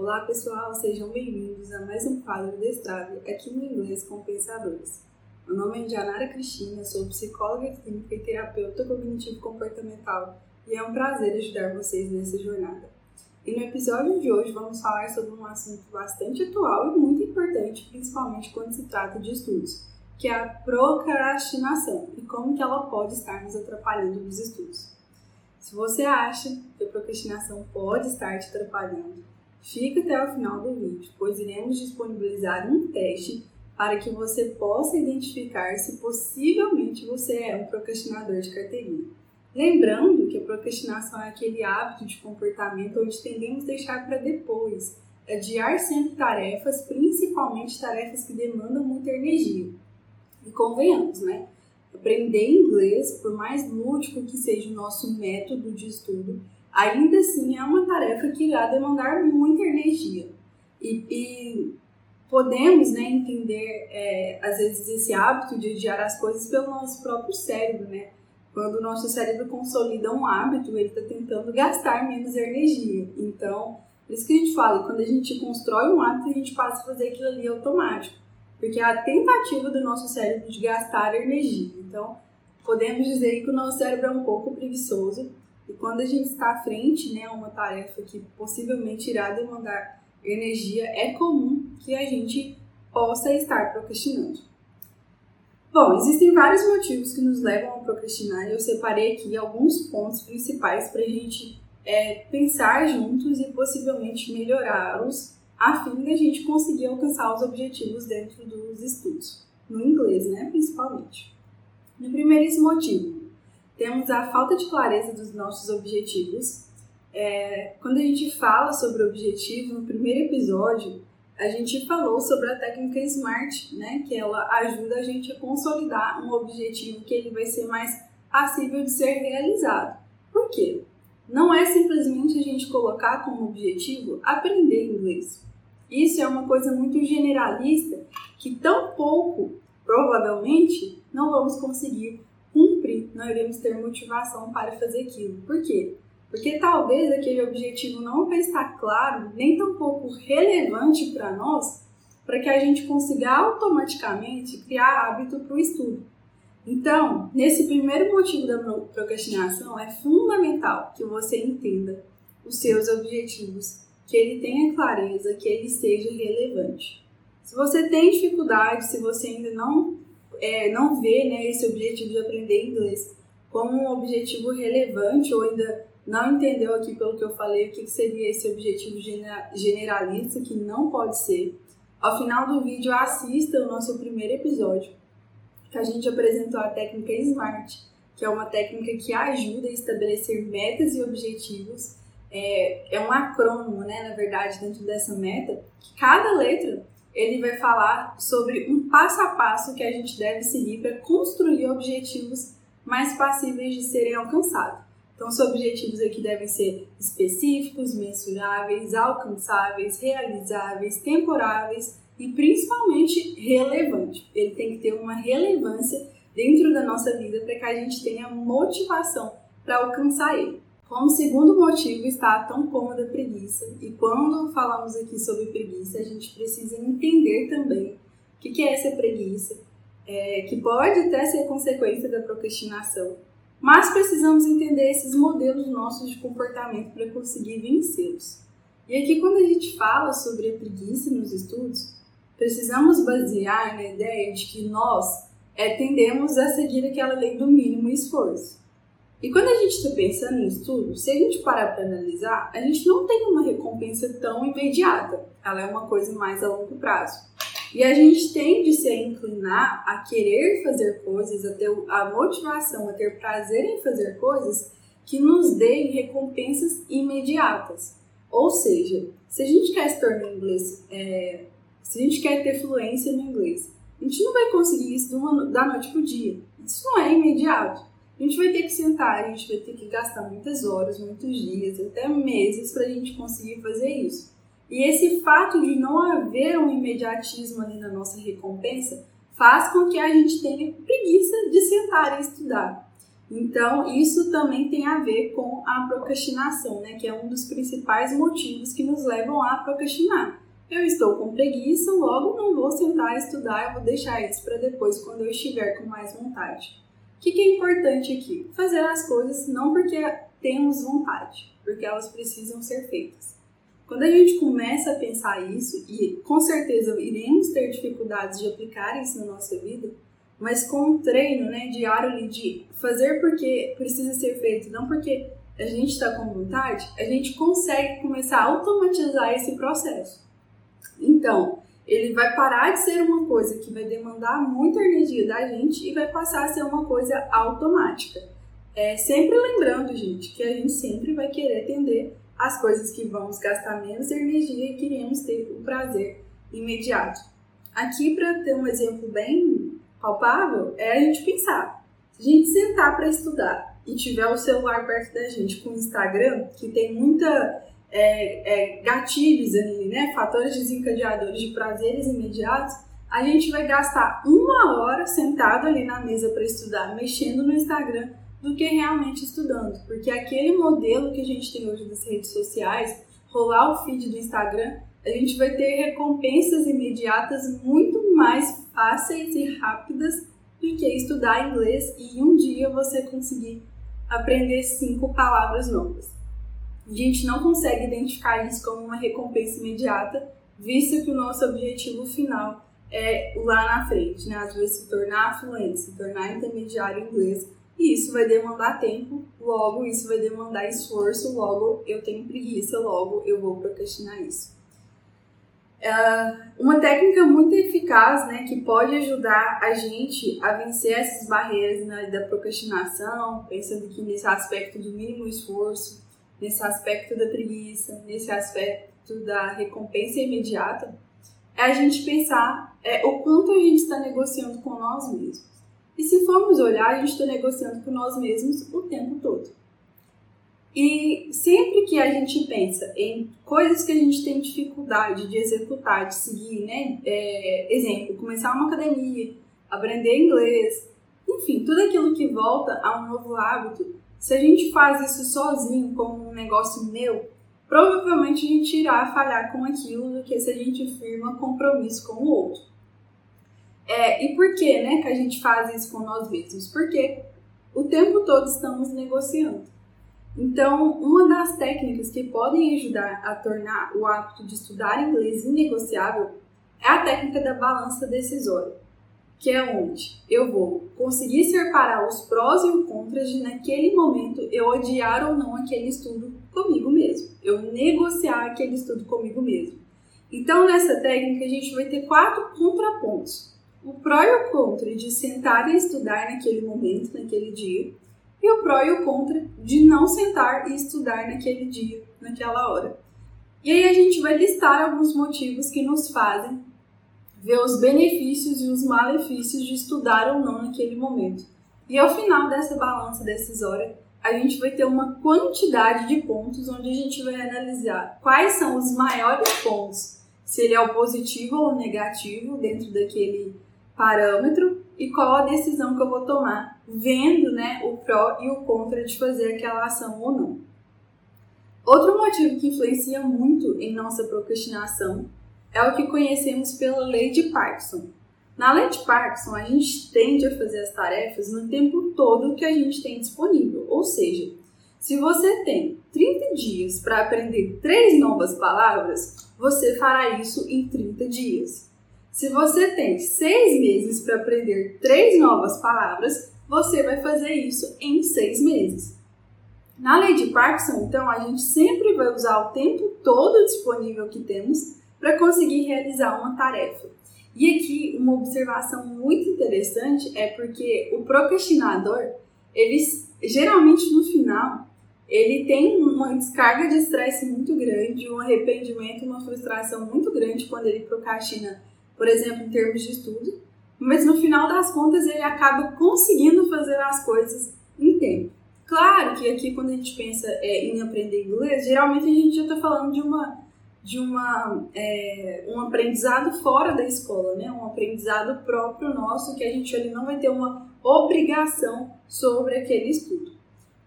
Olá pessoal, sejam bem-vindos a mais um quadro Destrave aqui no Inglês com Pensadores. Meu nome é Janara Cristina, sou psicóloga clínica e terapeuta cognitivo comportamental e é um prazer ajudar vocês nessa jornada. E no episódio de hoje vamos falar sobre um assunto bastante atual e muito importante, principalmente quando se trata de estudos, que é a procrastinação e como que ela pode estar nos atrapalhando nos estudos. Se você acha que a procrastinação pode estar te atrapalhando, fica até o final do vídeo, pois iremos disponibilizar um teste para que você possa identificar se possivelmente você é um procrastinador de carteirinha. Lembrando que a procrastinação é aquele hábito de comportamento onde tendemos a deixar para depois, adiar sempre tarefas, principalmente tarefas que demandam muita energia. E convenhamos, né? Aprender inglês, por mais lúdico que seja o nosso método de estudo, ainda assim é uma tarefa que irá demandar muita energia. E, e podemos né, entender, é, às vezes, esse hábito de adiar as coisas pelo nosso próprio cérebro, né? Quando o nosso cérebro consolida um hábito, ele está tentando gastar menos energia. Então, por isso que a gente fala, quando a gente constrói um hábito, a gente passa a fazer aquilo ali automático. Porque é a tentativa do nosso cérebro de gastar energia. Então, podemos dizer que o nosso cérebro é um pouco preguiçoso. E quando a gente está à frente né, uma tarefa que possivelmente irá demandar energia, é comum que a gente possa estar procrastinando. Bom, existem vários motivos que nos levam a procrastinar e eu separei aqui alguns pontos principais para a gente é, pensar juntos e possivelmente melhorá-los a fim de a gente conseguir alcançar os objetivos dentro dos estudos, no inglês, né, principalmente. No primeiríssimo motivo, temos a falta de clareza dos nossos objetivos. É, quando a gente fala sobre objetivo, no primeiro episódio, a gente falou sobre a técnica SMART, né, que ela ajuda a gente a consolidar um objetivo que ele vai ser mais passível de ser realizado. Por quê? Não é simplesmente a gente colocar como objetivo aprender inglês. Isso é uma coisa muito generalista que tão pouco, provavelmente, não vamos conseguir não iremos ter motivação para fazer aquilo. Por quê? Porque talvez aquele objetivo não estar claro, nem tampouco relevante para nós, para que a gente consiga automaticamente criar hábito para o estudo. Então, nesse primeiro motivo da procrastinação, é fundamental que você entenda os seus objetivos, que ele tenha clareza, que ele seja relevante. Se você tem dificuldade, se você ainda não, é, não vê né, esse objetivo de aprender inglês como um objetivo relevante ou ainda não entendeu aqui pelo que eu falei o que seria esse objetivo generalista, que não pode ser, ao final do vídeo assista o nosso primeiro episódio, que a gente apresentou a técnica SMART, que é uma técnica que ajuda a estabelecer metas e objetivos. É, é um acrônimo, né, na verdade, dentro dessa meta, que cada letra ele vai falar sobre um passo a passo que a gente deve seguir para construir objetivos mais passíveis de serem alcançados. Então, os objetivos aqui devem ser específicos, mensuráveis, alcançáveis, realizáveis, temporáveis e principalmente relevantes. Ele tem que ter uma relevância dentro da nossa vida para que a gente tenha motivação para alcançar ele. Como segundo motivo está a tão cômoda preguiça, e quando falamos aqui sobre preguiça, a gente precisa entender também o que é essa preguiça, é, que pode até ser consequência da procrastinação, mas precisamos entender esses modelos nossos de comportamento para conseguir vencê-los. E aqui, quando a gente fala sobre a preguiça nos estudos, precisamos basear na ideia de que nós é, tendemos a seguir aquela lei do mínimo esforço. E quando a gente está pensando em estudo, se a gente parar para analisar, a gente não tem uma recompensa tão imediata. Ela é uma coisa mais a longo prazo. E a gente tende -se inclinar a querer fazer coisas, a ter a motivação, a ter prazer em fazer coisas que nos deem recompensas imediatas. Ou seja, se a gente quer se tornar inglês, é, se a gente quer ter fluência no inglês, a gente não vai conseguir isso uma, da noite para o dia. Isso não é imediato. A gente vai ter que sentar, a gente vai ter que gastar muitas horas, muitos dias, até meses para a gente conseguir fazer isso. E esse fato de não haver um imediatismo ali na nossa recompensa faz com que a gente tenha preguiça de sentar e estudar. Então, isso também tem a ver com a procrastinação, né? Que é um dos principais motivos que nos levam a procrastinar. Eu estou com preguiça, logo não vou sentar a estudar, eu vou deixar isso para depois, quando eu estiver com mais vontade. O que, que é importante aqui? Fazer as coisas não porque temos vontade, porque elas precisam ser feitas. Quando a gente começa a pensar isso, e com certeza iremos ter dificuldades de aplicar isso na nossa vida, mas com o treino né, diário de fazer porque precisa ser feito, não porque a gente está com vontade, a gente consegue começar a automatizar esse processo. Então, ele vai parar de ser uma coisa que vai demandar muita energia da gente e vai passar a ser uma coisa automática. É, sempre lembrando, gente, que a gente sempre vai querer atender as coisas que vamos gastar menos energia e queremos ter o prazer imediato. Aqui, para ter um exemplo bem palpável, é a gente pensar. Se a gente sentar para estudar e tiver o celular perto da gente com o Instagram, que tem muita é, é, gatilhos ali, né? Fatores desencadeadores de prazeres imediatos, a gente vai gastar uma hora sentado ali na mesa para estudar, mexendo no Instagram, do que realmente estudando. Porque aquele modelo que a gente tem hoje das redes sociais, rolar o feed do Instagram, a gente vai ter recompensas imediatas muito mais fáceis e rápidas do que estudar inglês e um dia você conseguir aprender cinco palavras novas a gente não consegue identificar isso como uma recompensa imediata, visto que o nosso objetivo final é lá na frente, né? Às vezes se tornar fluente, se tornar intermediário inglês, e isso vai demandar tempo, logo isso vai demandar esforço, logo eu tenho preguiça, logo eu vou procrastinar isso. Uh, uma técnica muito eficaz, né, que pode ajudar a gente a vencer essas barreiras né, da procrastinação, pensando que nesse aspecto do mínimo esforço, nesse aspecto da preguiça, nesse aspecto da recompensa imediata, é a gente pensar é, o quanto a gente está negociando com nós mesmos. E se formos olhar, a gente está negociando com nós mesmos o tempo todo. E sempre que a gente pensa em coisas que a gente tem dificuldade de executar, de seguir, né? É, exemplo, começar uma academia, aprender inglês, enfim, tudo aquilo que volta a um novo hábito, se a gente faz isso sozinho, como um negócio meu, provavelmente a gente irá falhar com aquilo do que se a gente firma compromisso com o outro. É, e por que, né, que a gente faz isso com nós mesmos? Porque o tempo todo estamos negociando. Então, uma das técnicas que podem ajudar a tornar o hábito de estudar inglês inegociável é a técnica da balança decisória que é onde eu vou conseguir separar os prós e os contras de naquele momento eu odiar ou não aquele estudo comigo mesmo, eu negociar aquele estudo comigo mesmo. Então nessa técnica a gente vai ter quatro contrapontos: o pró e o contra de sentar e estudar naquele momento, naquele dia, e o pró e o contra de não sentar e estudar naquele dia, naquela hora. E aí a gente vai listar alguns motivos que nos fazem ver os benefícios e os malefícios de estudar ou não naquele momento. E ao final dessa balança decisória, a gente vai ter uma quantidade de pontos onde a gente vai analisar quais são os maiores pontos, se ele é o positivo ou o negativo dentro daquele parâmetro e qual a decisão que eu vou tomar, vendo né, o pró e o contra de fazer aquela ação ou não. Outro motivo que influencia muito em nossa procrastinação é o que conhecemos pela lei de Parkinson. Na lei de Parkinson, a gente tende a fazer as tarefas no tempo todo que a gente tem disponível, ou seja, se você tem 30 dias para aprender três novas palavras, você fará isso em 30 dias. Se você tem seis meses para aprender três novas palavras, você vai fazer isso em seis meses. Na lei de Parkinson, então, a gente sempre vai usar o tempo todo disponível que temos para conseguir realizar uma tarefa. E aqui uma observação muito interessante é porque o procrastinador, ele geralmente no final, ele tem uma descarga de estresse muito grande, um arrependimento, uma frustração muito grande quando ele procrastina, por exemplo, em termos de estudo, mas no final das contas ele acaba conseguindo fazer as coisas em tempo. Claro que aqui quando a gente pensa é, em aprender inglês, geralmente a gente já está falando de uma de uma, é, um aprendizado fora da escola, né? um aprendizado próprio nosso, que a gente ali não vai ter uma obrigação sobre aquele estudo.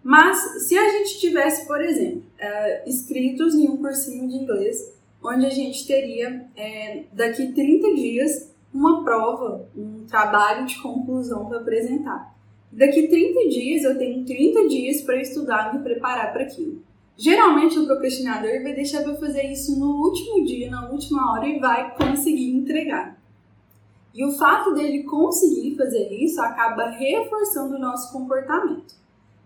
Mas se a gente tivesse, por exemplo, é, inscritos em um cursinho de inglês, onde a gente teria é, daqui 30 dias uma prova, um trabalho de conclusão para apresentar. Daqui 30 dias eu tenho 30 dias para estudar e me preparar para aquilo. Geralmente o procrastinador vai deixar para fazer isso no último dia, na última hora e vai conseguir entregar. E o fato dele conseguir fazer isso acaba reforçando o nosso comportamento.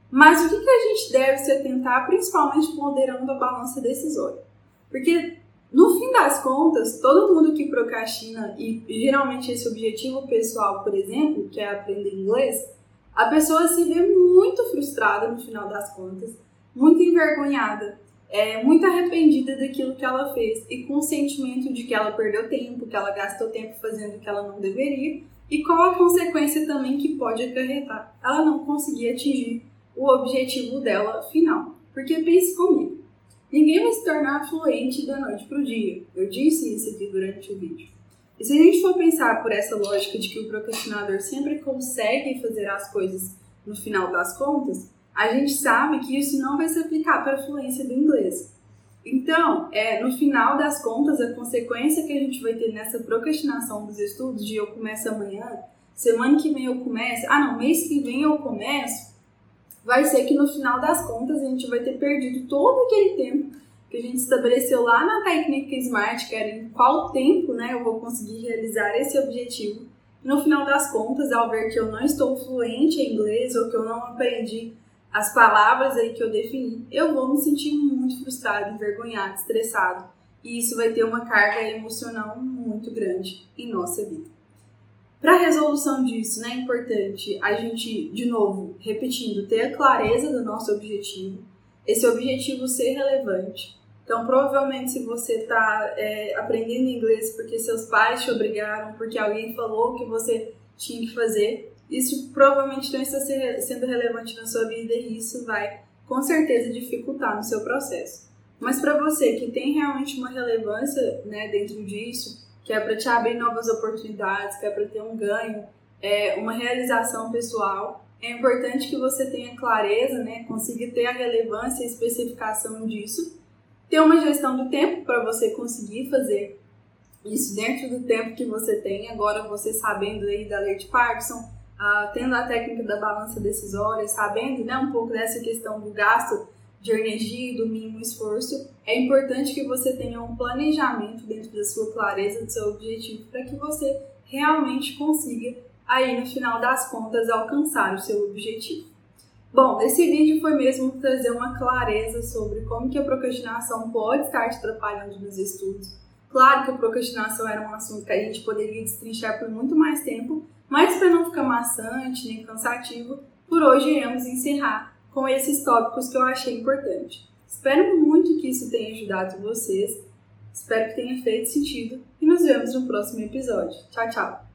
Mas o que, que a gente deve se atentar, principalmente ponderando a balança decisória? Porque no fim das contas, todo mundo que procrastina, e geralmente esse objetivo pessoal, por exemplo, que é aprender inglês, a pessoa se vê muito frustrada no final das contas, muito envergonhada, é, muito arrependida daquilo que ela fez e com o sentimento de que ela perdeu tempo, que ela gastou tempo fazendo o que ela não deveria e qual a consequência também que pode acarretar ela não conseguir atingir o objetivo dela final. Porque pense comigo, ninguém vai se tornar fluente da noite para o dia. Eu disse isso aqui durante o vídeo. E se a gente for pensar por essa lógica de que o procrastinador sempre consegue fazer as coisas no final das contas, a gente sabe que isso não vai se aplicar para a fluência do inglês. Então, é, no final das contas, a consequência que a gente vai ter nessa procrastinação dos estudos, de eu começo amanhã, semana que vem eu começo, ah não, mês que vem eu começo, vai ser que no final das contas a gente vai ter perdido todo aquele tempo que a gente estabeleceu lá na técnica Smart, que era em qual tempo né, eu vou conseguir realizar esse objetivo. no final das contas, ao ver que eu não estou fluente em inglês ou que eu não aprendi as palavras aí que eu defini, eu vou me sentir muito frustrado, envergonhado, estressado. E isso vai ter uma carga emocional muito grande em nossa vida. Para a resolução disso, né, é importante a gente, de novo, repetindo, ter a clareza do nosso objetivo, esse objetivo ser relevante. Então, provavelmente, se você está é, aprendendo inglês porque seus pais te obrigaram, porque alguém falou que você tinha que fazer, isso provavelmente não está sendo relevante na sua vida e isso vai, com certeza, dificultar no seu processo. Mas para você que tem realmente uma relevância né, dentro disso, que é para te abrir novas oportunidades, que é para ter um ganho, é, uma realização pessoal, é importante que você tenha clareza, né, ter a relevância e especificação disso, ter uma gestão do tempo para você conseguir fazer isso dentro do tempo que você tem. Agora, você sabendo aí da lei de Parkinson, uh, tendo a técnica da balança decisória, sabendo né, um pouco dessa questão do gasto de energia e do mínimo esforço, é importante que você tenha um planejamento dentro da sua clareza do seu objetivo para que você realmente consiga aí no final das contas alcançar o seu objetivo. Bom, esse vídeo foi mesmo trazer uma clareza sobre como que a procrastinação pode estar te atrapalhando nos estudos. Claro que a procrastinação era um assunto que a gente poderia destrinchar por muito mais tempo, mas para não ficar maçante nem cansativo, por hoje iremos encerrar com esses tópicos que eu achei importante. Espero muito que isso tenha ajudado vocês, espero que tenha feito sentido e nos vemos no próximo episódio. Tchau, tchau!